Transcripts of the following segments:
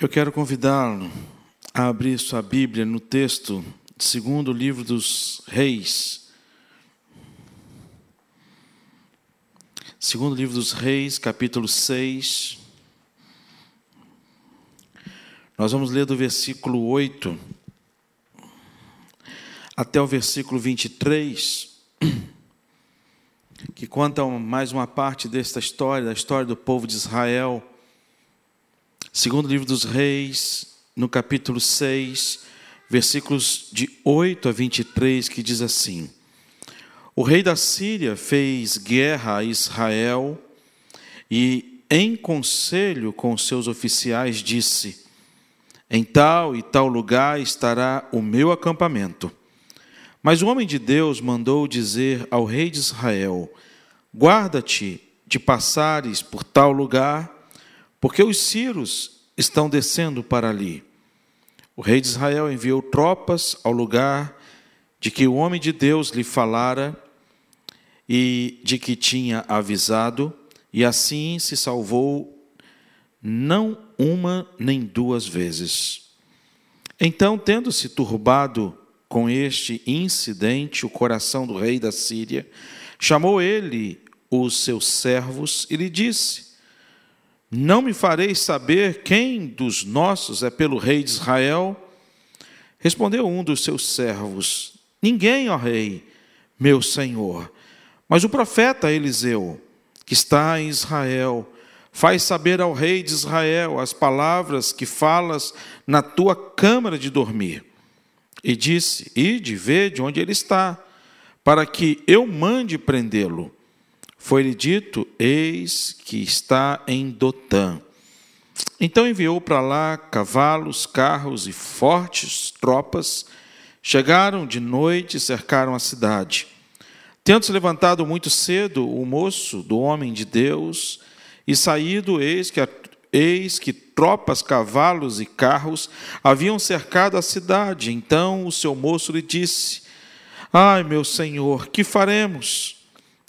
Eu quero convidá-lo a abrir sua Bíblia no texto segundo livro dos Reis. Segundo livro dos Reis, capítulo 6. Nós vamos ler do versículo 8 até o versículo 23, que conta mais uma parte desta história, da história do povo de Israel Segundo livro dos Reis, no capítulo 6, versículos de 8 a 23, que diz assim: O rei da Síria fez guerra a Israel e, em conselho com seus oficiais, disse: Em tal e tal lugar estará o meu acampamento. Mas o homem de Deus mandou dizer ao rei de Israel: Guarda-te de passares por tal lugar porque os sírios estão descendo para ali. O rei de Israel enviou tropas ao lugar de que o homem de Deus lhe falara e de que tinha avisado, e assim se salvou não uma nem duas vezes. Então, tendo-se turbado com este incidente o coração do rei da Síria, chamou ele os seus servos e lhe disse: não me fareis saber quem dos nossos é pelo rei de Israel? Respondeu um dos seus servos: Ninguém, ó rei, meu senhor. Mas o profeta Eliseu, que está em Israel, faz saber ao rei de Israel as palavras que falas na tua câmara de dormir. E disse: Ide, vede onde ele está, para que eu mande prendê-lo. Foi-lhe dito: Eis que está em Dotã. Então enviou para lá cavalos, carros e fortes tropas. Chegaram de noite e cercaram a cidade. Tendo-se levantado muito cedo o moço do homem de Deus e saído, eis que, eis que tropas, cavalos e carros haviam cercado a cidade. Então o seu moço lhe disse: Ai, meu senhor, que faremos?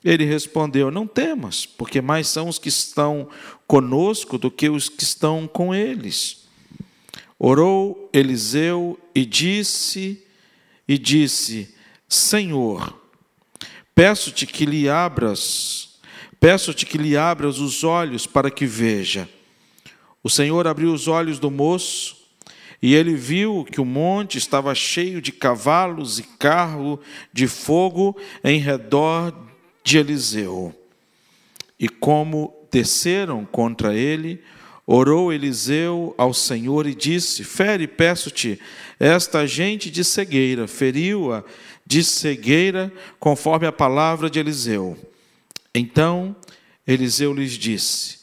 Ele respondeu: Não temas, porque mais são os que estão conosco do que os que estão com eles. Orou Eliseu e disse: E disse: Senhor, peço-te que lhe abras, peço-te que lhe abras os olhos para que veja. O Senhor abriu os olhos do moço e ele viu que o monte estava cheio de cavalos e carro de fogo em redor de Eliseu. E como desceram contra ele, orou Eliseu ao Senhor e disse: Fere, peço-te, esta gente de cegueira, feriu-a de cegueira, conforme a palavra de Eliseu. Então Eliseu lhes disse: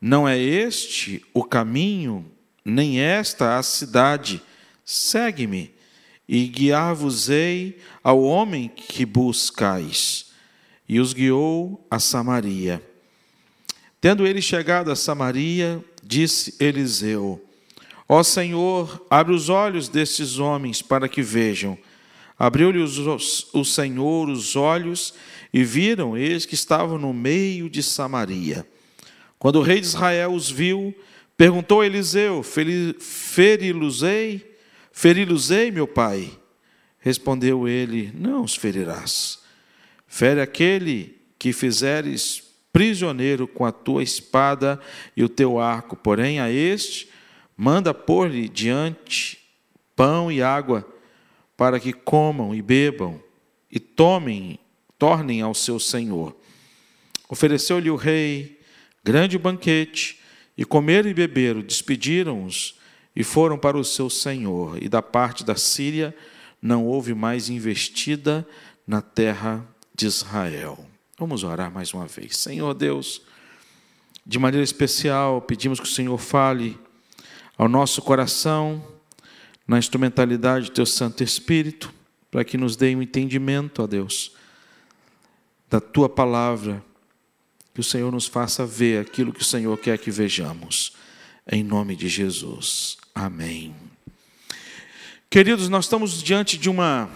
Não é este o caminho, nem esta a cidade. Segue-me, e guiar-vos-ei ao homem que buscais e os guiou a Samaria. Tendo ele chegado a Samaria, disse Eliseu: Ó Senhor, abre os olhos destes homens para que vejam. Abriu-lhe o Senhor os olhos e viram, eis que estavam no meio de Samaria. Quando o rei de Israel os viu, perguntou a Eliseu? Feri-los-ei, meu pai? Respondeu ele: Não os ferirás. Fere aquele que fizeres prisioneiro com a tua espada e o teu arco, porém a este manda pôr-lhe diante pão e água, para que comam e bebam e tomem, tornem ao seu senhor. Ofereceu-lhe o rei grande banquete, e comeram e beberam, despediram-os e foram para o seu senhor. E da parte da Síria não houve mais investida na terra de Israel. Vamos orar mais uma vez. Senhor Deus, de maneira especial, pedimos que o Senhor fale ao nosso coração, na instrumentalidade do Teu Santo Espírito, para que nos dê um entendimento, ó Deus, da Tua palavra, que o Senhor nos faça ver aquilo que o Senhor quer que vejamos. Em nome de Jesus. Amém. Queridos, nós estamos diante de uma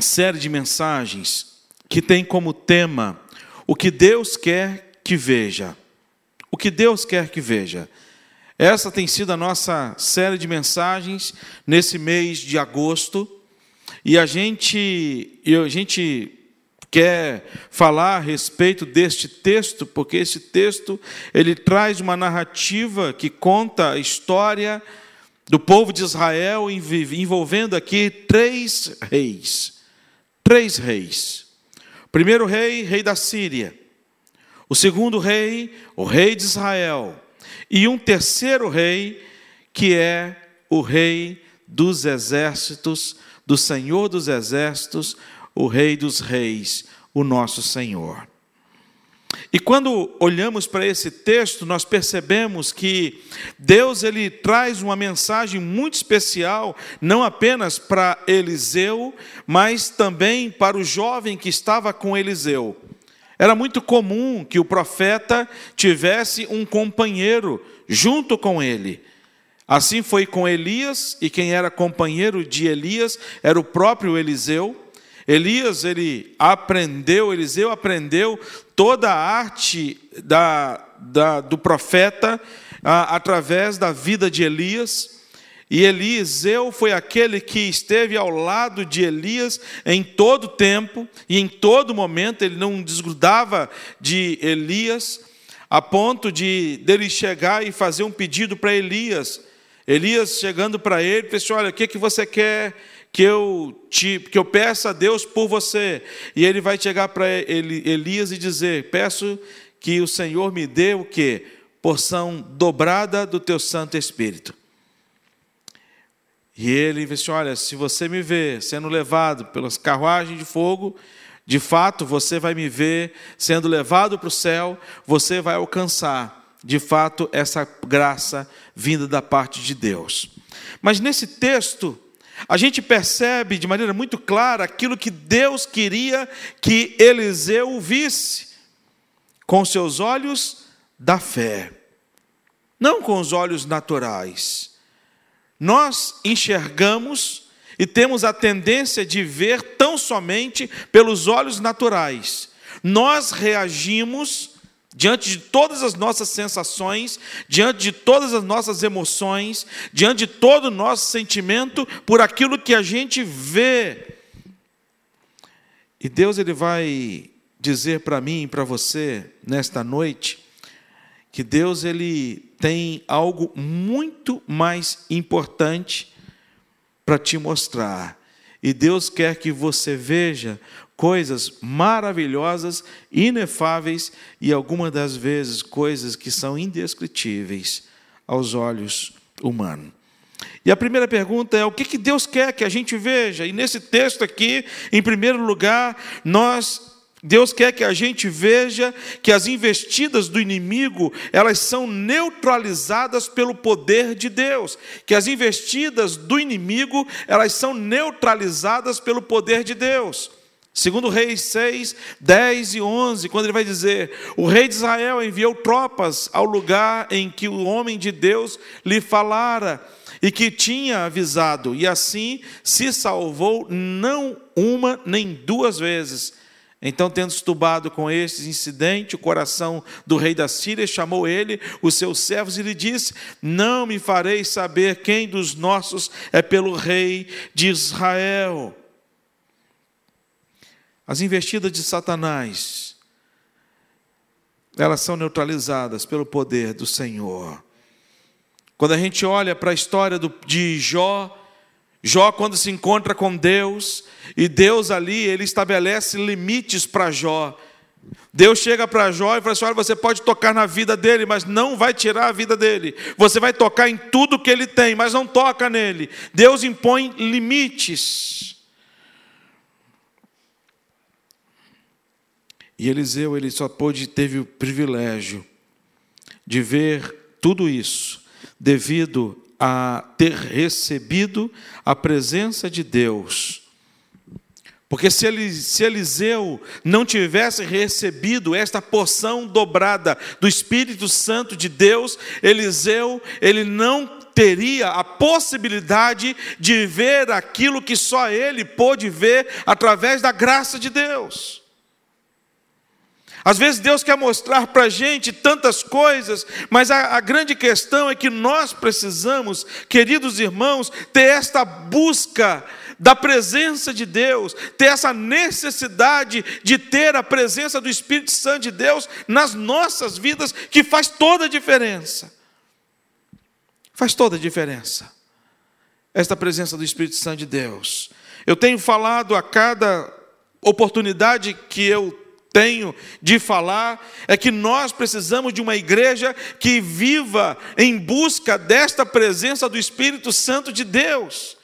série de mensagens que tem como tema o que Deus quer que veja. O que Deus quer que veja. Essa tem sido a nossa série de mensagens nesse mês de agosto. E a gente, a gente quer falar a respeito deste texto, porque esse texto ele traz uma narrativa que conta a história do povo de Israel envolvendo aqui três reis. Três reis. Primeiro rei, rei da Síria. O segundo rei, o rei de Israel e um terceiro rei, que é o rei dos exércitos, do Senhor dos exércitos, o rei dos reis, o nosso Senhor. E quando olhamos para esse texto, nós percebemos que Deus ele traz uma mensagem muito especial, não apenas para Eliseu, mas também para o jovem que estava com Eliseu. Era muito comum que o profeta tivesse um companheiro junto com ele. Assim foi com Elias, e quem era companheiro de Elias era o próprio Eliseu. Elias, ele aprendeu, Eliseu aprendeu toda a arte da, da, do profeta a, através da vida de Elias. E Eliseu foi aquele que esteve ao lado de Elias em todo tempo e em todo momento, ele não desgrudava de Elias, a ponto de dele chegar e fazer um pedido para Elias. Elias chegando para ele, disse: Olha, o que, que você quer que eu, te, que eu peça a Deus por você? E ele vai chegar para Elias e dizer: Peço que o Senhor me dê o que? Porção dobrada do teu Santo Espírito. E ele disse: Olha, se você me vê sendo levado pelas carruagens de fogo, de fato você vai me ver sendo levado para o céu, você vai alcançar, de fato, essa graça vinda da parte de Deus. Mas nesse texto, a gente percebe de maneira muito clara aquilo que Deus queria que Eliseu visse com seus olhos da fé, não com os olhos naturais nós enxergamos e temos a tendência de ver tão somente pelos olhos naturais. Nós reagimos diante de todas as nossas sensações, diante de todas as nossas emoções, diante de todo o nosso sentimento por aquilo que a gente vê. E Deus ele vai dizer para mim e para você nesta noite que Deus ele tem algo muito mais importante para te mostrar. E Deus quer que você veja coisas maravilhosas, inefáveis e algumas das vezes coisas que são indescritíveis aos olhos humanos. E a primeira pergunta é: o que, que Deus quer que a gente veja? E nesse texto aqui, em primeiro lugar, nós Deus quer que a gente veja que as investidas do inimigo, elas são neutralizadas pelo poder de Deus, que as investidas do inimigo, elas são neutralizadas pelo poder de Deus. Segundo Reis 6, 10 e 11, quando ele vai dizer: O rei de Israel enviou tropas ao lugar em que o homem de Deus lhe falara e que tinha avisado, e assim se salvou não uma nem duas vezes então, tendo estubado com este incidente, o coração do rei da Síria chamou ele, os seus servos, e lhe disse: Não me fareis saber quem dos nossos é pelo rei de Israel. As investidas de Satanás, elas são neutralizadas pelo poder do Senhor. Quando a gente olha para a história de Jó, Jó, quando se encontra com Deus, e Deus ali, ele estabelece limites para Jó. Deus chega para Jó e fala assim: olha, você pode tocar na vida dele, mas não vai tirar a vida dele. Você vai tocar em tudo que ele tem, mas não toca nele. Deus impõe limites. E Eliseu, ele só pôde, teve o privilégio de ver tudo isso devido a ter recebido a presença de Deus. Porque se Eliseu não tivesse recebido esta porção dobrada do Espírito Santo de Deus, Eliseu, ele não teria a possibilidade de ver aquilo que só ele pôde ver através da graça de Deus. Às vezes Deus quer mostrar para a gente tantas coisas, mas a, a, grande questão é que nós precisamos, queridos irmãos, ter esta busca da presença de Deus, ter essa necessidade de ter a presença do Espírito Santo de Deus nas nossas vidas, que faz toda a diferença. Faz toda a diferença. Esta presença do Espírito Santo de Deus. Eu tenho falado a cada oportunidade que eu tenho de falar é que nós precisamos de uma igreja que viva em busca desta presença do Espírito Santo de Deus.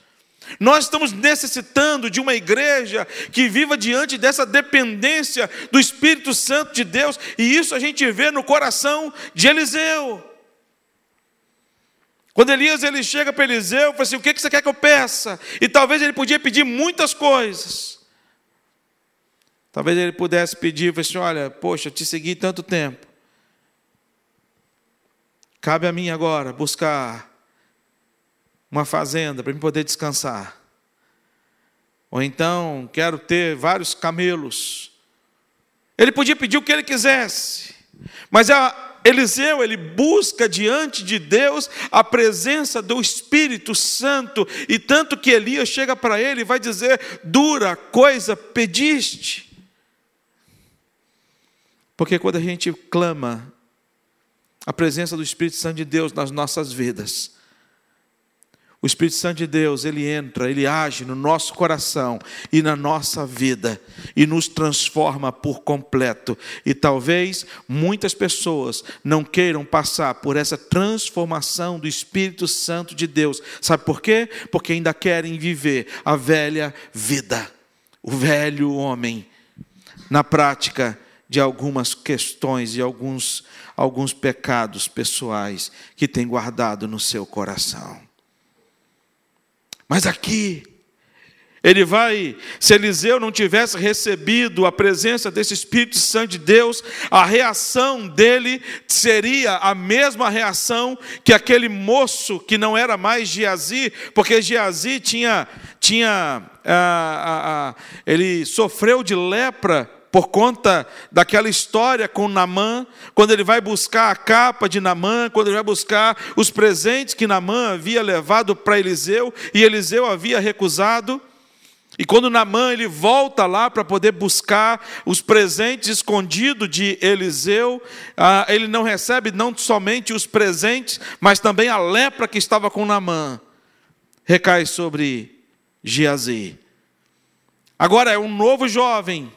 Nós estamos necessitando de uma igreja que viva diante dessa dependência do Espírito Santo de Deus, e isso a gente vê no coração de Eliseu. Quando Elias ele chega para Eliseu, fala assim: O que você quer que eu peça? E talvez ele podia pedir muitas coisas. Talvez ele pudesse pedir, assim, olha, poxa, te segui tanto tempo. Cabe a mim agora buscar uma fazenda para me poder descansar. Ou então, quero ter vários camelos. Ele podia pedir o que ele quisesse. Mas a Eliseu, ele busca diante de Deus a presença do Espírito Santo, e tanto que Elias chega para ele e vai dizer: dura coisa pediste. Porque quando a gente clama a presença do Espírito Santo de Deus nas nossas vidas, o Espírito Santo de Deus, ele entra, ele age no nosso coração e na nossa vida e nos transforma por completo. E talvez muitas pessoas não queiram passar por essa transformação do Espírito Santo de Deus. Sabe por quê? Porque ainda querem viver a velha vida, o velho homem. Na prática, de algumas questões e alguns, alguns pecados pessoais que tem guardado no seu coração. Mas aqui, ele vai, se Eliseu não tivesse recebido a presença desse Espírito Santo de Deus, a reação dele seria a mesma reação que aquele moço que não era mais Geazi, porque Geazi tinha, tinha ah, ah, ah, ele sofreu de lepra por conta daquela história com Namã, quando ele vai buscar a capa de Namã, quando ele vai buscar os presentes que Namã havia levado para Eliseu e Eliseu havia recusado. E quando Namã ele volta lá para poder buscar os presentes escondidos de Eliseu, ah, ele não recebe não somente os presentes, mas também a lepra que estava com Namã recai sobre Geazi. Agora é um novo jovem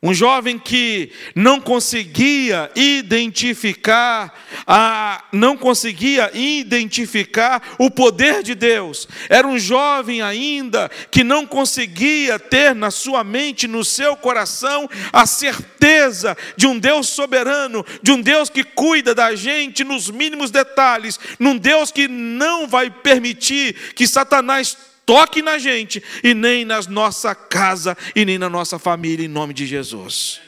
um jovem que não conseguia identificar, a, não conseguia identificar o poder de Deus. Era um jovem ainda que não conseguia ter na sua mente, no seu coração, a certeza de um Deus soberano, de um Deus que cuida da gente nos mínimos detalhes, num Deus que não vai permitir que Satanás toque na gente e nem na nossa casa e nem na nossa família, em nome de Jesus.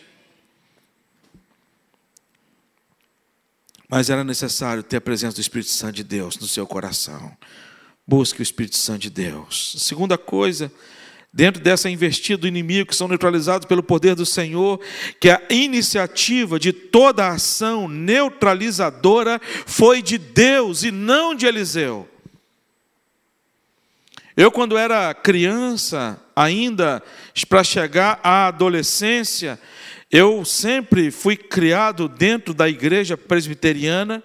Mas era necessário ter a presença do Espírito Santo de Deus no seu coração. Busque o Espírito Santo de Deus. segunda coisa, dentro dessa investida do inimigo, que são neutralizados pelo poder do Senhor, que a iniciativa de toda a ação neutralizadora foi de Deus e não de Eliseu. Eu, quando era criança, ainda para chegar à adolescência, eu sempre fui criado dentro da igreja presbiteriana,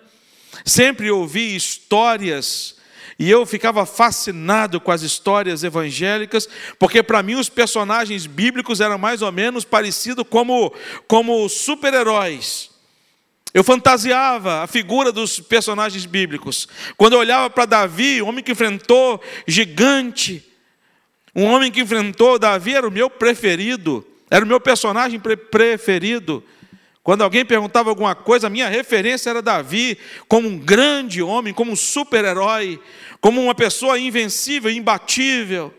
sempre ouvi histórias e eu ficava fascinado com as histórias evangélicas, porque para mim os personagens bíblicos eram mais ou menos parecidos como, como super-heróis. Eu fantasiava a figura dos personagens bíblicos. Quando eu olhava para Davi, um homem que enfrentou gigante, um homem que enfrentou Davi era o meu preferido, era o meu personagem preferido. Quando alguém perguntava alguma coisa, a minha referência era Davi, como um grande homem, como um super-herói, como uma pessoa invencível, imbatível.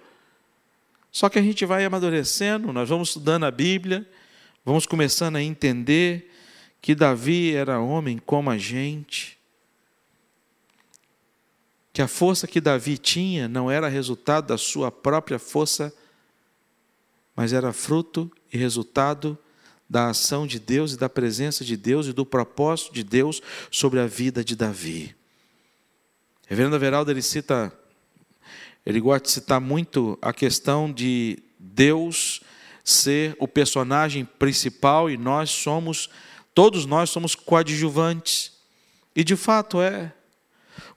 Só que a gente vai amadurecendo, nós vamos estudando a Bíblia, vamos começando a entender que Davi era homem como a gente, que a força que Davi tinha não era resultado da sua própria força, mas era fruto e resultado da ação de Deus e da presença de Deus e do propósito de Deus sobre a vida de Davi. Reverendo Everaldo, ele cita, ele gosta de citar muito a questão de Deus ser o personagem principal e nós somos, todos nós somos coadjuvantes. E de fato é.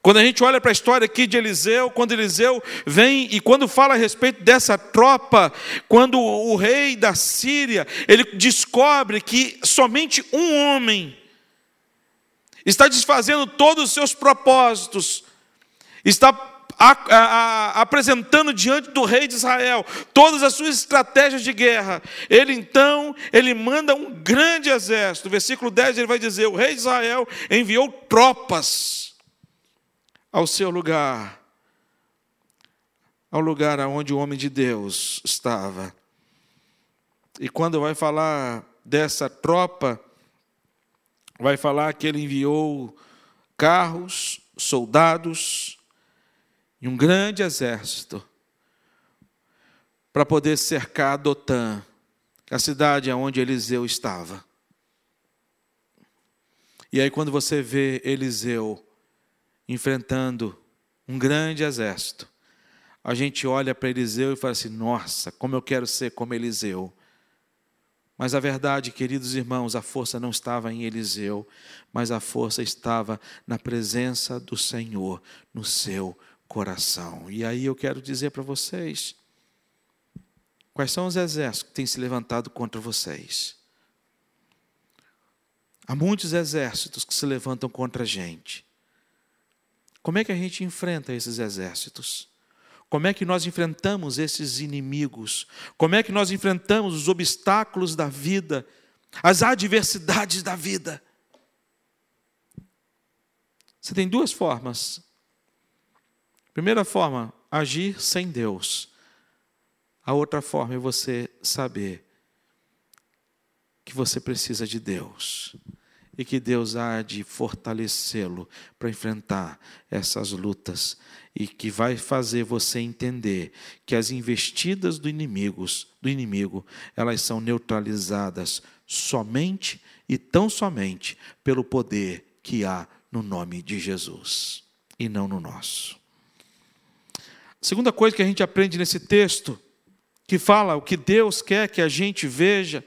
Quando a gente olha para a história aqui de Eliseu, quando Eliseu vem e quando fala a respeito dessa tropa, quando o rei da Síria, ele descobre que somente um homem está desfazendo todos os seus propósitos, está a, a, apresentando diante do rei de Israel todas as suas estratégias de guerra. Ele então, ele manda um grande exército. versículo 10 ele vai dizer: "O rei de Israel enviou tropas ao seu lugar, ao lugar aonde o homem de Deus estava. E quando vai falar dessa tropa, vai falar que ele enviou carros, soldados e um grande exército para poder cercar Dotã, a cidade onde Eliseu estava. E aí, quando você vê Eliseu enfrentando um grande exército. A gente olha para Eliseu e fala assim: nossa, como eu quero ser como Eliseu. Mas a verdade, queridos irmãos, a força não estava em Eliseu, mas a força estava na presença do Senhor, no seu coração. E aí eu quero dizer para vocês: quais são os exércitos que têm se levantado contra vocês? Há muitos exércitos que se levantam contra a gente. Como é que a gente enfrenta esses exércitos? Como é que nós enfrentamos esses inimigos? Como é que nós enfrentamos os obstáculos da vida, as adversidades da vida? Você tem duas formas. Primeira forma, agir sem Deus. A outra forma é você saber que você precisa de Deus e que Deus há de fortalecê-lo para enfrentar essas lutas e que vai fazer você entender que as investidas do inimigos, do inimigo, elas são neutralizadas somente e tão somente pelo poder que há no nome de Jesus e não no nosso. Segunda coisa que a gente aprende nesse texto, que fala o que Deus quer que a gente veja,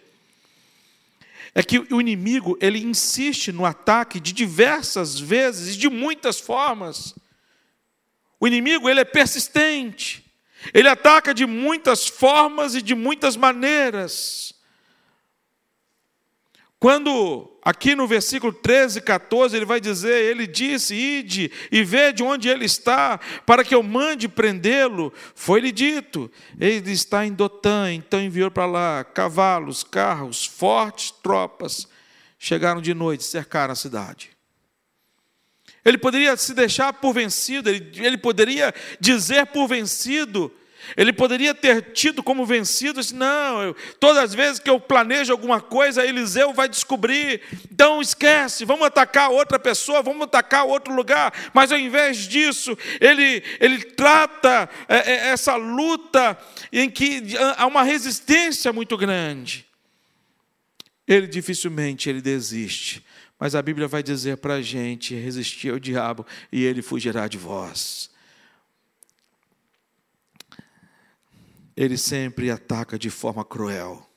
é que o inimigo ele insiste no ataque de diversas vezes e de muitas formas. O inimigo ele é persistente. Ele ataca de muitas formas e de muitas maneiras. Quando aqui no versículo 13 e 14 ele vai dizer: Ele disse, ide e vede onde ele está, para que eu mande prendê-lo. Foi-lhe dito: Ele está em Dotã, então enviou para lá cavalos, carros, fortes tropas. Chegaram de noite, cercaram a cidade. Ele poderia se deixar por vencido, ele, ele poderia dizer por vencido, ele poderia ter tido como vencido, assim, não, eu, todas as vezes que eu planejo alguma coisa, Eliseu vai descobrir, então esquece, vamos atacar outra pessoa, vamos atacar outro lugar, mas ao invés disso, ele, ele trata é, é, essa luta em que há uma resistência muito grande. Ele dificilmente ele desiste, mas a Bíblia vai dizer para a gente: resistir ao diabo e ele fugirá de vós. Ele sempre ataca de forma cruel.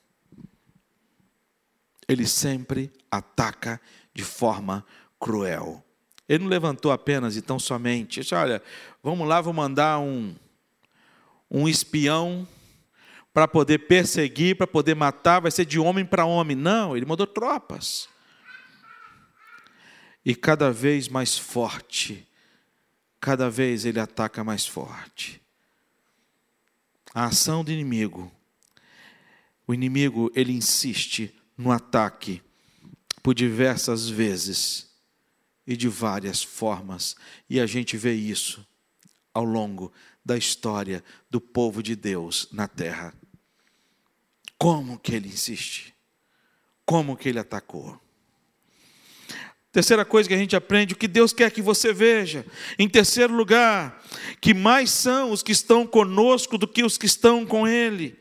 Ele sempre ataca de forma cruel. Ele não levantou apenas e tão somente, disse, olha, vamos lá, vou mandar um, um espião para poder perseguir, para poder matar, vai ser de homem para homem. Não, ele mandou tropas. E cada vez mais forte, cada vez ele ataca mais forte a ação do inimigo. O inimigo, ele insiste no ataque por diversas vezes e de várias formas, e a gente vê isso ao longo da história do povo de Deus na terra. Como que ele insiste? Como que ele atacou? Terceira coisa que a gente aprende, o que Deus quer que você veja. Em terceiro lugar, que mais são os que estão conosco do que os que estão com Ele.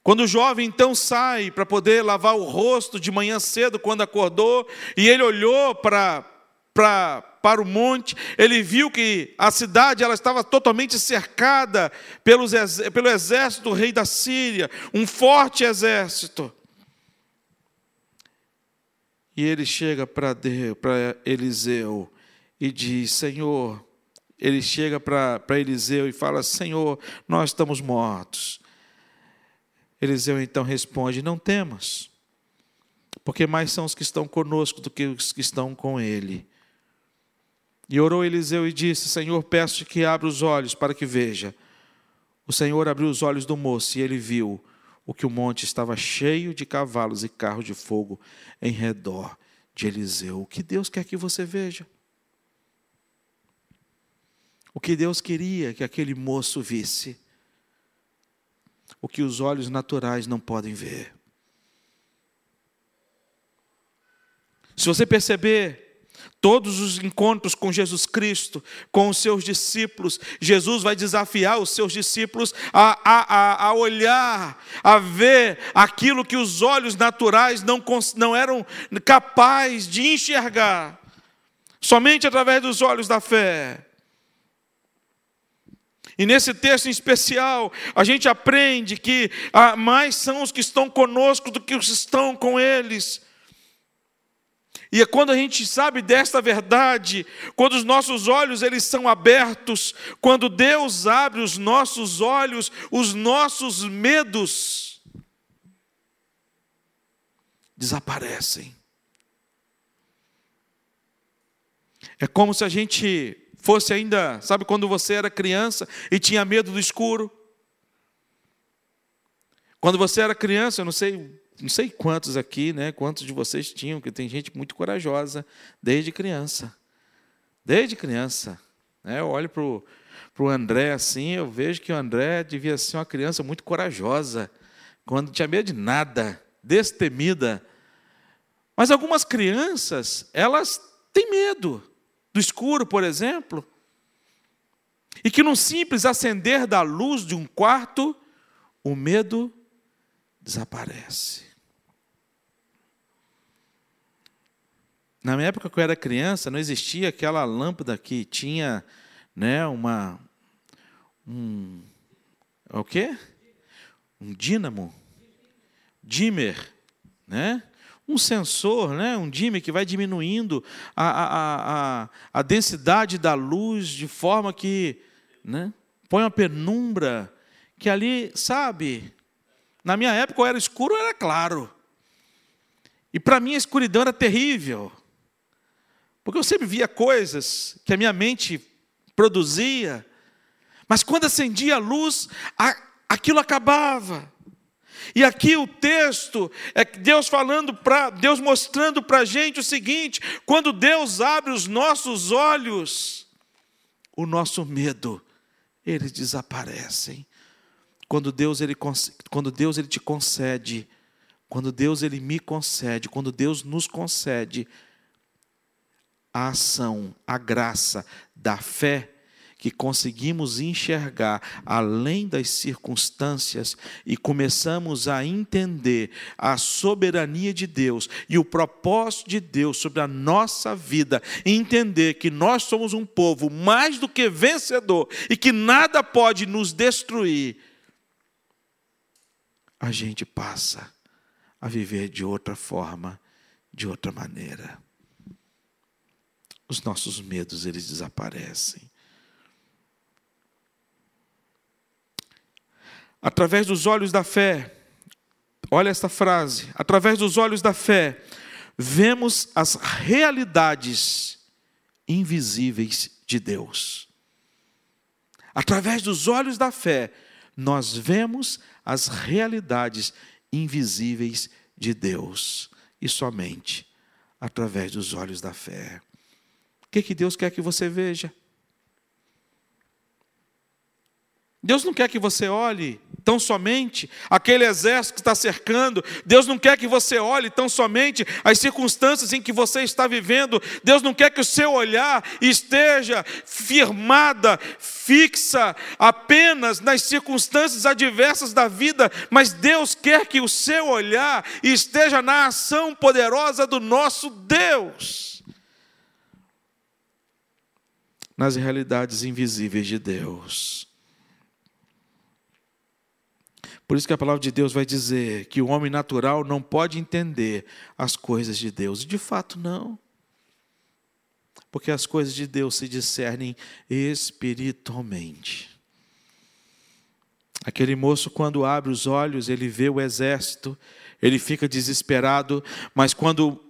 Quando o jovem então sai para poder lavar o rosto de manhã cedo, quando acordou, e ele olhou para, para, para o monte, ele viu que a cidade ela estava totalmente cercada pelos, pelo exército do rei da Síria, um forte exército. E ele chega para Eliseu e diz: Senhor, ele chega para Eliseu e fala: Senhor, nós estamos mortos. Eliseu então responde: Não temas, porque mais são os que estão conosco do que os que estão com ele. E orou Eliseu e disse: Senhor, peço-te que abra os olhos para que veja. O Senhor abriu os olhos do moço e ele viu o que o monte estava cheio de cavalos e carros de fogo em redor de Eliseu. O que Deus quer que você veja? O que Deus queria que aquele moço visse? o que os olhos naturais não podem ver. Se você perceber, Todos os encontros com Jesus Cristo, com os seus discípulos, Jesus vai desafiar os seus discípulos a, a, a, olhar, a ver aquilo que os olhos naturais não, não eram capazes de enxergar, somente através dos olhos da fé. E nesse texto em especial, a gente aprende que ah, mais são os que estão conosco do que os que estão com eles. E é quando a gente sabe desta verdade, quando os nossos olhos eles são abertos, quando Deus abre os nossos olhos, os nossos medos desaparecem. É como se a gente fosse ainda, sabe quando você era criança e tinha medo do escuro? Quando você era criança, eu não sei, não sei quantos aqui, né, quantos de vocês tinham, que tem gente muito corajosa desde criança. Desde criança, né? Eu olho para o André assim, eu vejo que o André devia ser uma criança muito corajosa, quando tinha medo de nada, destemida. Mas algumas crianças, elas têm medo do escuro, por exemplo, e que num simples acender da luz de um quarto, o medo desaparece. Na minha época que eu era criança, não existia aquela lâmpada que tinha, né, uma um o quê? Um dínamo, dimmer, né? um sensor, né, um dimmer que vai diminuindo a, a, a, a densidade da luz de forma que né, põe uma penumbra, que ali, sabe, na minha época ou era escuro ou era claro. E para mim a escuridão era terrível. Porque eu sempre via coisas que a minha mente produzia, mas quando acendia a luz, aquilo acabava. E aqui o texto é Deus falando para Deus mostrando para a gente o seguinte: quando Deus abre os nossos olhos, o nosso medo eles desaparecem. Quando Deus ele quando Deus ele te concede, quando Deus ele me concede, quando Deus nos concede a ação, a graça da fé, que conseguimos enxergar além das circunstâncias e começamos a entender a soberania de Deus e o propósito de Deus sobre a nossa vida, entender que nós somos um povo mais do que vencedor e que nada pode nos destruir, a gente passa a viver de outra forma, de outra maneira. Os nossos medos eles desaparecem. Através dos olhos da fé, olha esta frase: através dos olhos da fé, vemos as realidades invisíveis de Deus. Através dos olhos da fé, nós vemos as realidades invisíveis de Deus, e somente através dos olhos da fé. O que, que Deus quer que você veja? Deus não quer que você olhe tão somente aquele exército que está cercando. Deus não quer que você olhe tão somente as circunstâncias em que você está vivendo. Deus não quer que o seu olhar esteja firmada, fixa apenas nas circunstâncias adversas da vida, mas Deus quer que o seu olhar esteja na ação poderosa do nosso Deus. Nas realidades invisíveis de Deus. Por isso que a palavra de Deus vai dizer que o homem natural não pode entender as coisas de Deus. De fato, não. Porque as coisas de Deus se discernem espiritualmente. Aquele moço, quando abre os olhos, ele vê o exército, ele fica desesperado, mas quando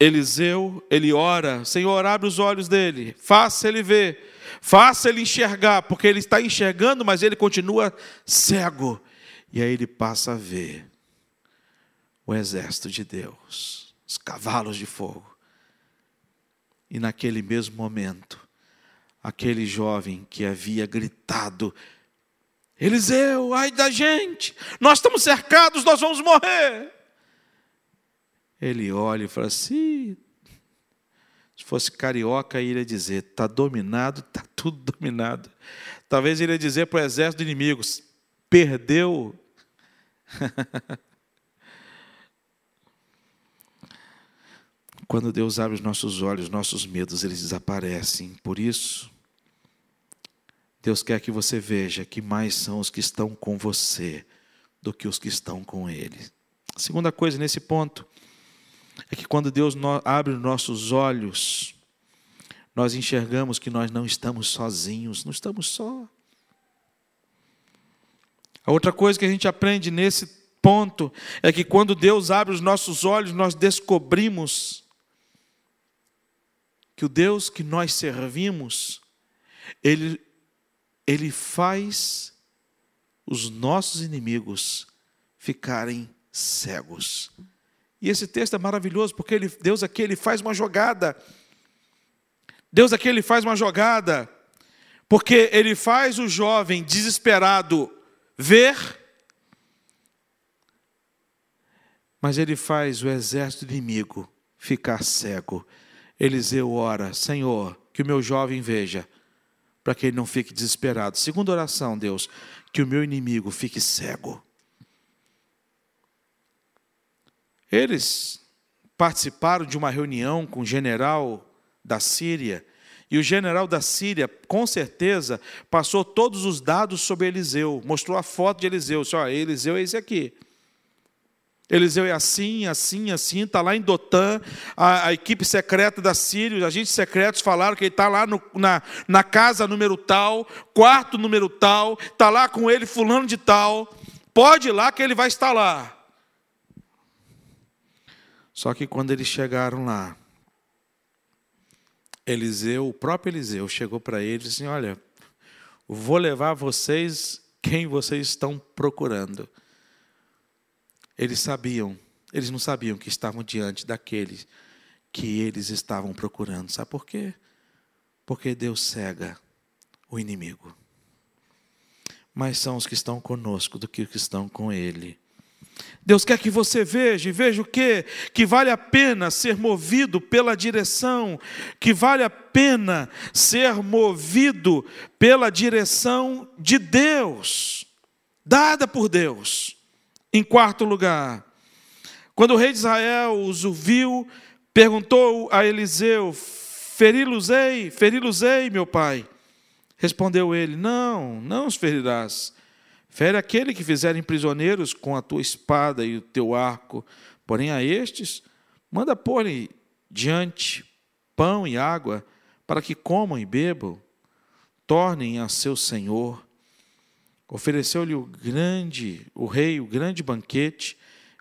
Eliseu, ele ora, Senhor, abre os olhos dele, faça ele ver, faça ele enxergar, porque ele está enxergando, mas ele continua cego. E aí ele passa a ver o exército de Deus, os cavalos de fogo. E naquele mesmo momento, aquele jovem que havia gritado: Eliseu, ai da gente, nós estamos cercados, nós vamos morrer. Ele olha e fala assim: se fosse carioca, ele ia dizer: está dominado, está tudo dominado. Talvez ele ia dizer para o exército de inimigos: perdeu. Quando Deus abre os nossos olhos, nossos medos, eles desaparecem. Por isso, Deus quer que você veja que mais são os que estão com você do que os que estão com Ele. A segunda coisa nesse ponto é que quando Deus abre os nossos olhos, nós enxergamos que nós não estamos sozinhos, não estamos só. A outra coisa que a gente aprende nesse ponto é que quando Deus abre os nossos olhos, nós descobrimos que o Deus que nós servimos, ele, ele faz os nossos inimigos ficarem cegos. E esse texto é maravilhoso porque ele, Deus aqui ele faz uma jogada. Deus aqui ele faz uma jogada, porque ele faz o jovem desesperado ver, mas ele faz o exército inimigo ficar cego. Eliseu ora: Senhor, que o meu jovem veja, para que ele não fique desesperado. Segunda oração, Deus, que o meu inimigo fique cego. Eles participaram de uma reunião com o general da Síria, e o general da Síria, com certeza, passou todos os dados sobre Eliseu, mostrou a foto de Eliseu, disse, ó, Eliseu é esse aqui. Eliseu é assim, assim, assim, está lá em Dotã, a, a, equipe secreta da Síria, os agentes secretos falaram que ele está lá no, na, na casa número tal, quarto número tal, está lá com ele fulano de tal, pode ir lá que ele vai estar lá. Só que quando eles chegaram lá, Eliseu, o próprio Eliseu, chegou para eles e disse assim, olha, vou levar vocês quem vocês estão procurando. Eles sabiam, eles não sabiam que estavam diante daqueles que eles estavam procurando. Sabe por quê? Porque Deus cega o inimigo. Mas são os que estão conosco do que os que estão com Ele. Deus quer que você veja, e veja o quê? Que vale a pena ser movido pela direção, que vale a pena ser movido pela direção de Deus, dada por Deus. Em quarto lugar, quando o rei de Israel os ouviu, perguntou a Eliseu: Feri-los-ei, feri-los-ei, meu pai. Respondeu ele: Não, não os ferirás. Fere aquele que fizerem prisioneiros com a tua espada e o teu arco. Porém, a estes, manda pôr-lhe diante pão e água, para que comam e bebam, tornem a seu senhor Ofereceu-lhe o grande, o rei, o grande banquete,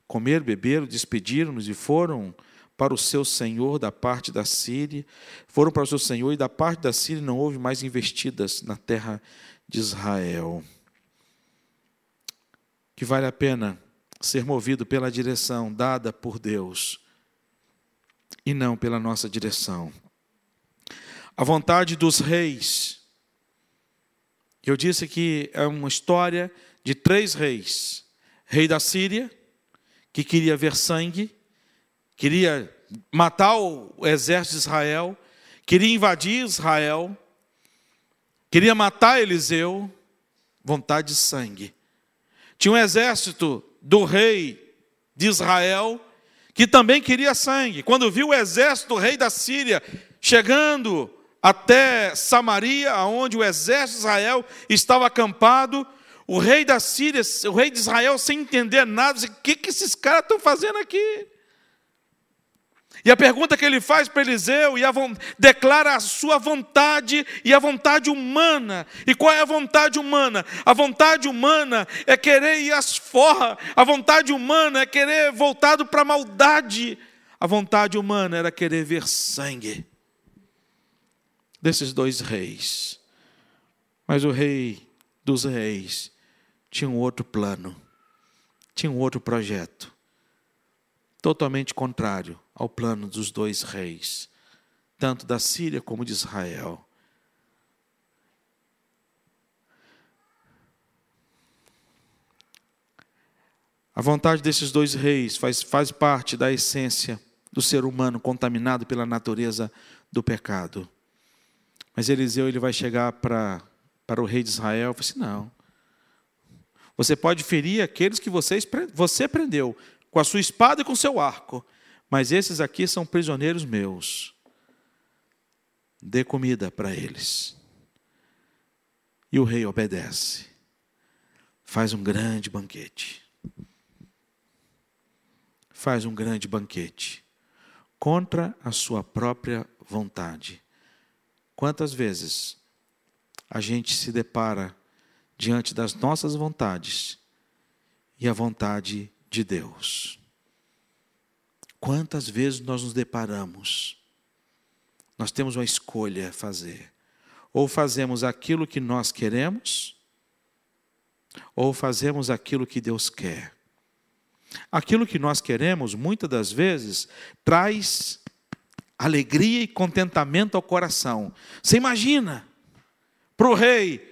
comer, beber, despediram-nos e foram para o seu senhor da parte da Síria, foram para o seu senhor e da parte da Síria não houve mais investidas na terra de Israel. Que vale a pena ser movido pela direção dada por Deus e não pela nossa direção. A vontade dos reis eu disse que é uma história de três reis: rei da Síria, que queria ver sangue, queria matar o exército de Israel, queria invadir Israel. queria matar Eliseu, vontade de sangue. Tinha um exército do rei de Israel que também queria sangue. Quando viu o exército do rei da Síria chegando até Samaria, onde o exército de Israel estava acampado, o rei da Síria, o rei de Israel, sem entender nada, disse: O que, que esses caras estão fazendo aqui? E a pergunta que ele faz para Eliseu, e a, declara a sua vontade e a vontade humana. E qual é a vontade humana? A vontade humana é querer ir às forras, a vontade humana é querer voltado para a maldade. A vontade humana era querer ver sangue desses dois reis. Mas o rei dos reis tinha um outro plano, tinha um outro projeto, totalmente contrário ao plano dos dois reis, tanto da Síria como de Israel. A vontade desses dois reis faz, faz parte da essência do ser humano contaminado pela natureza do pecado. Mas Eliseu ele vai chegar para, para o rei de Israel e fala assim: não. Você pode ferir aqueles que você, você prendeu com a sua espada e com o seu arco, mas esses aqui são prisioneiros meus. Dê comida para eles. E o rei obedece. Faz um grande banquete. Faz um grande banquete. Contra a sua própria vontade. Quantas vezes a gente se depara diante das nossas vontades e a vontade de Deus? Quantas vezes nós nos deparamos? Nós temos uma escolha a fazer. Ou fazemos aquilo que nós queremos, ou fazemos aquilo que Deus quer. Aquilo que nós queremos, muitas das vezes, traz alegria e contentamento ao coração. Você imagina, para o rei,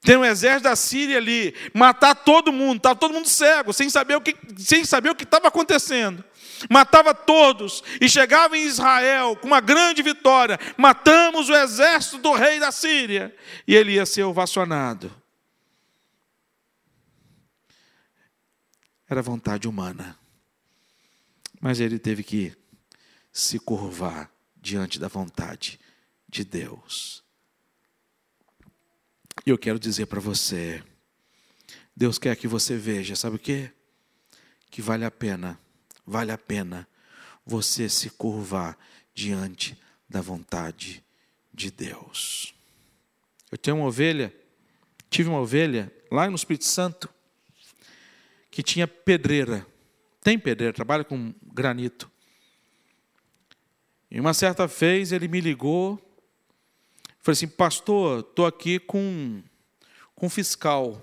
tem um exército da Síria ali, matar todo mundo, estava todo mundo cego, sem saber o que sem saber o que estava acontecendo matava todos e chegava em Israel com uma grande vitória. Matamos o exército do rei da Síria e ele ia ser ovacionado. Era vontade humana, mas ele teve que se curvar diante da vontade de Deus. E eu quero dizer para você, Deus quer que você veja, sabe o que? Que vale a pena vale a pena você se curvar diante da vontade de Deus. Eu tenho uma ovelha, tive uma ovelha lá no Espírito Santo que tinha pedreira. Tem pedreira, trabalha com granito. E uma certa vez ele me ligou, falei assim, pastor, estou aqui com, com fiscal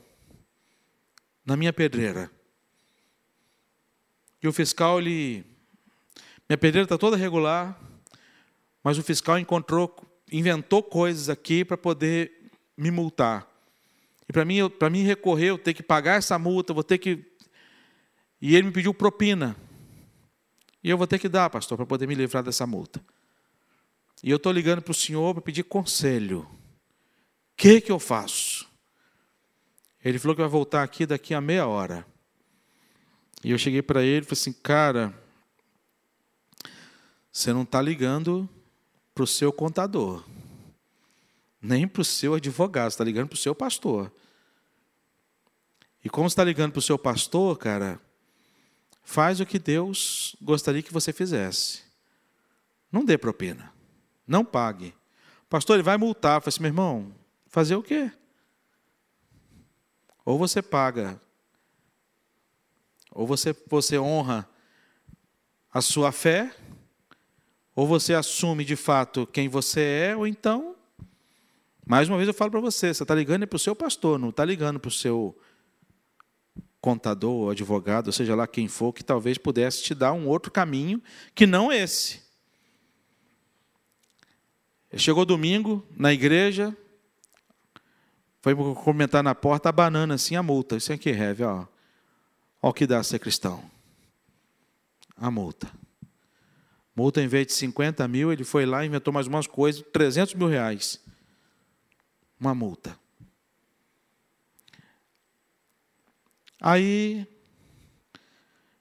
na minha pedreira. E o fiscal, ele. Minha pedreira está toda regular, mas o fiscal encontrou, inventou coisas aqui para poder me multar. E para mim, para mim recorrer, eu ter que pagar essa multa, vou ter que. E ele me pediu propina. E eu vou ter que dar, pastor, para poder me livrar dessa multa. E eu estou ligando para o senhor para pedir conselho. O que, que eu faço? Ele falou que vai voltar aqui daqui a meia hora. E eu cheguei para ele e falei assim, cara, você não está ligando para o seu contador, nem para o seu advogado, você está ligando para o seu pastor. E como você está ligando para o seu pastor, cara, faz o que Deus gostaria que você fizesse. Não dê propina. Não pague. Pastor, ele vai multar. Falei assim, meu irmão, fazer o quê? Ou você paga ou você, você honra a sua fé, ou você assume de fato quem você é, ou então, mais uma vez eu falo para você, você está ligando para o seu pastor, não está ligando para o seu contador, advogado, seja lá quem for, que talvez pudesse te dar um outro caminho que não esse. Chegou domingo na igreja, foi comentar na porta a banana assim, a multa. Isso aqui, Reve, ó. Olha o que dá ser cristão. A multa. Multa, em vez de 50 mil, ele foi lá e inventou mais umas coisas, 300 mil reais. uma multa. Aí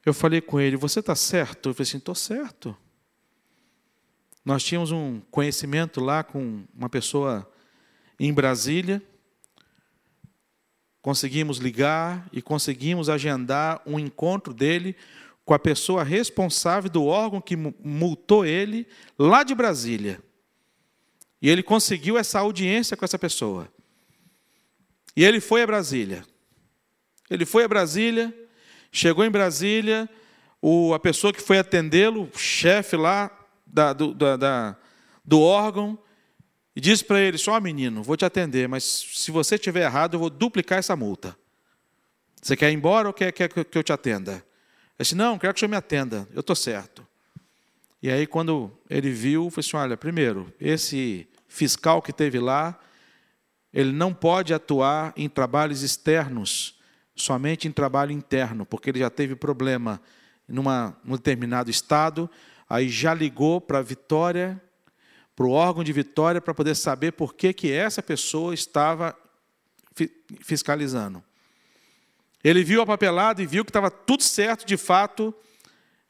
eu falei com ele: Você está certo? Eu falei assim: Estou certo. Nós tínhamos um conhecimento lá com uma pessoa em Brasília. Conseguimos ligar e conseguimos agendar um encontro dele com a pessoa responsável do órgão que multou ele lá de Brasília. E ele conseguiu essa audiência com essa pessoa. E ele foi a Brasília. Ele foi a Brasília, chegou em Brasília, o, a pessoa que foi atendê-lo, o chefe lá da, do, da, da, do órgão, e disse para ele: Só, menino, vou te atender, mas se você estiver errado, eu vou duplicar essa multa. Você quer ir embora ou quer, quer que eu te atenda? Ele disse: Não, quero que senhor me atenda, eu estou certo. E aí, quando ele viu, falou assim: Olha, primeiro, esse fiscal que teve lá, ele não pode atuar em trabalhos externos somente em trabalho interno, porque ele já teve problema numa, num determinado estado, aí já ligou para a Vitória, para o órgão de Vitória, para poder saber por que, que essa pessoa estava fiscalizando. Ele viu a papelada e viu que estava tudo certo, de fato.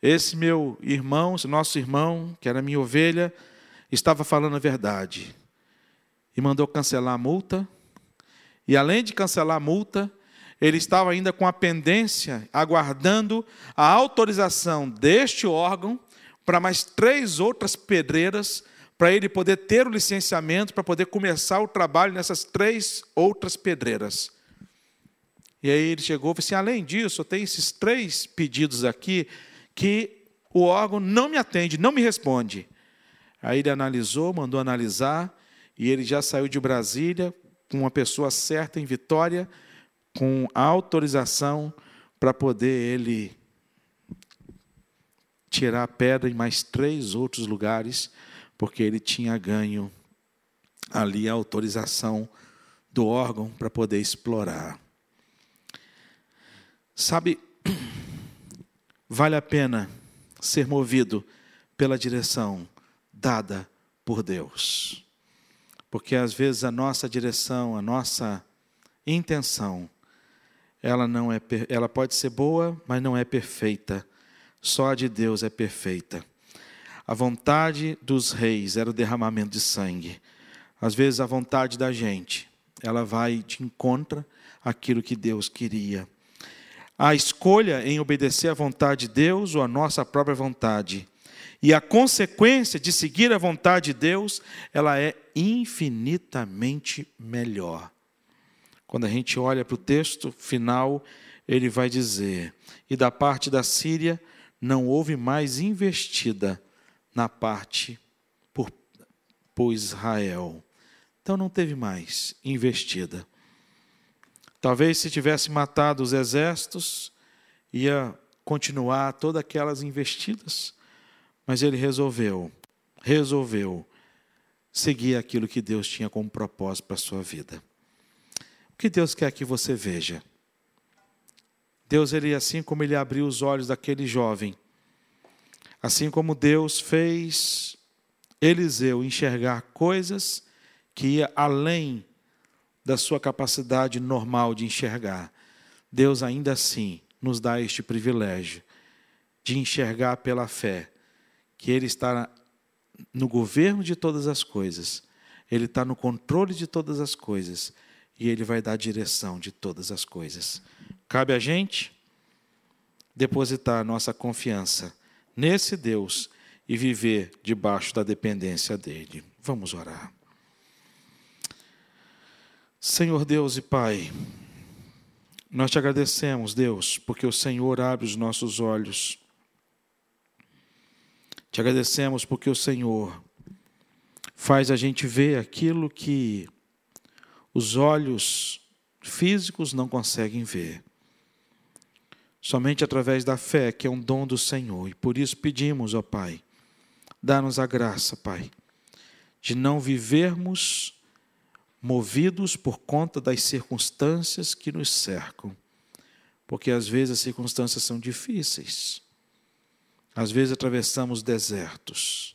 Esse meu irmão, esse nosso irmão, que era minha ovelha, estava falando a verdade. E mandou cancelar a multa. E além de cancelar a multa, ele estava ainda com a pendência, aguardando a autorização deste órgão para mais três outras pedreiras, para ele poder ter o licenciamento, para poder começar o trabalho nessas três outras pedreiras. E aí ele chegou e falou assim: além disso, eu tenho esses três pedidos aqui que o órgão não me atende, não me responde. Aí ele analisou, mandou analisar, e ele já saiu de Brasília com uma pessoa certa em Vitória com autorização para poder ele tirar a pedra em mais três outros lugares, porque ele tinha ganho ali a autorização do órgão para poder explorar. Sabe, vale a pena ser movido pela direção dada por Deus. Porque às vezes a nossa direção, a nossa intenção ela não é ela pode ser boa, mas não é perfeita. Só a de Deus é perfeita. A vontade dos reis era o derramamento de sangue. Às vezes a vontade da gente, ela vai de encontro àquilo que Deus queria. A escolha em obedecer à vontade de Deus ou à nossa própria vontade. E a consequência de seguir a vontade de Deus, ela é infinitamente melhor. Quando a gente olha para o texto final, ele vai dizer: E da parte da Síria não houve mais investida na parte por, por Israel. Então não teve mais investida. Talvez se tivesse matado os exércitos, ia continuar todas aquelas investidas, mas ele resolveu, resolveu seguir aquilo que Deus tinha como propósito para a sua vida que Deus quer que você veja? Deus, ele assim como ele abriu os olhos daquele jovem, assim como Deus fez Eliseu enxergar coisas que ia além da sua capacidade normal de enxergar. Deus ainda assim nos dá este privilégio de enxergar pela fé que Ele está no governo de todas as coisas, Ele está no controle de todas as coisas e Ele vai dar direção de todas as coisas. Cabe a gente depositar nossa confiança nesse Deus e viver debaixo da dependência dEle. Vamos orar. Senhor Deus e Pai, nós te agradecemos, Deus, porque o Senhor abre os nossos olhos. Te agradecemos porque o Senhor faz a gente ver aquilo que os olhos físicos não conseguem ver. Somente através da fé, que é um dom do Senhor. E por isso pedimos, ó Pai, dá-nos a graça, Pai, de não vivermos movidos por conta das circunstâncias que nos cercam. Porque às vezes as circunstâncias são difíceis. Às vezes atravessamos desertos.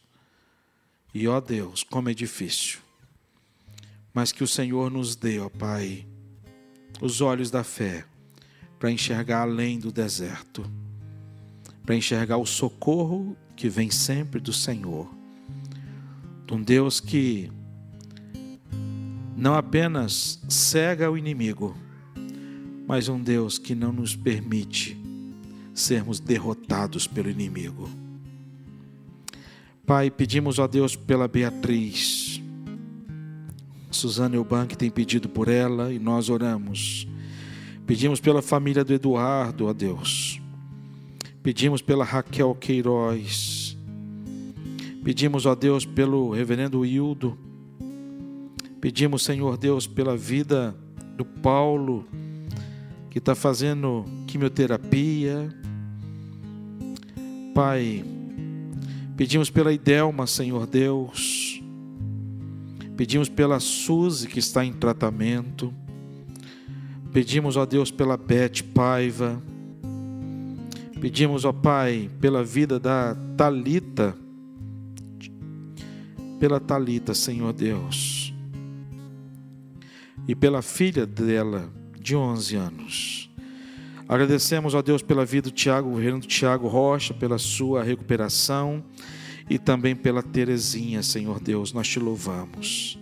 E ó Deus, como é difícil. mas que o Senhor nos dê, ó Pai, os olhos da fé para enxergar além do deserto, para enxergar o socorro que vem sempre do Senhor, de um Deus que não apenas cega o inimigo, mas um Deus que não nos permite sermos derrotados pelo inimigo. Pai, pedimos a Deus pela Beatriz. Suzana Eubank tem pedido por ela e nós oramos. Pedimos pela família do Eduardo, ó Deus. Pedimos pela Raquel Queiroz. Pedimos, ó Deus, pelo reverendo Hildo. Pedimos, Senhor Deus, pela vida do Paulo, que está fazendo quimioterapia. Pai, pedimos pela Idelma, Senhor Deus. Pedimos pela Suzy, que está em tratamento. Pedimos, ó Deus, pela Beth Paiva. Pedimos, ó Pai, pela vida da Talita, pela Talita, Senhor Deus, e pela filha dela, de 11 anos. Agradecemos a Deus pela vida do Tiago, o reverendo Tiago Rocha, pela sua recuperação e também pela Terezinha, Senhor Deus, nós te louvamos.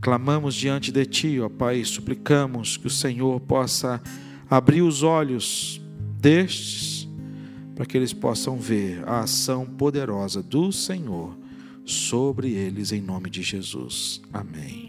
Clamamos diante de Ti, ó Pai, suplicamos que o Senhor possa abrir os olhos destes, para que eles possam ver a ação poderosa do Senhor sobre eles, em nome de Jesus. Amém.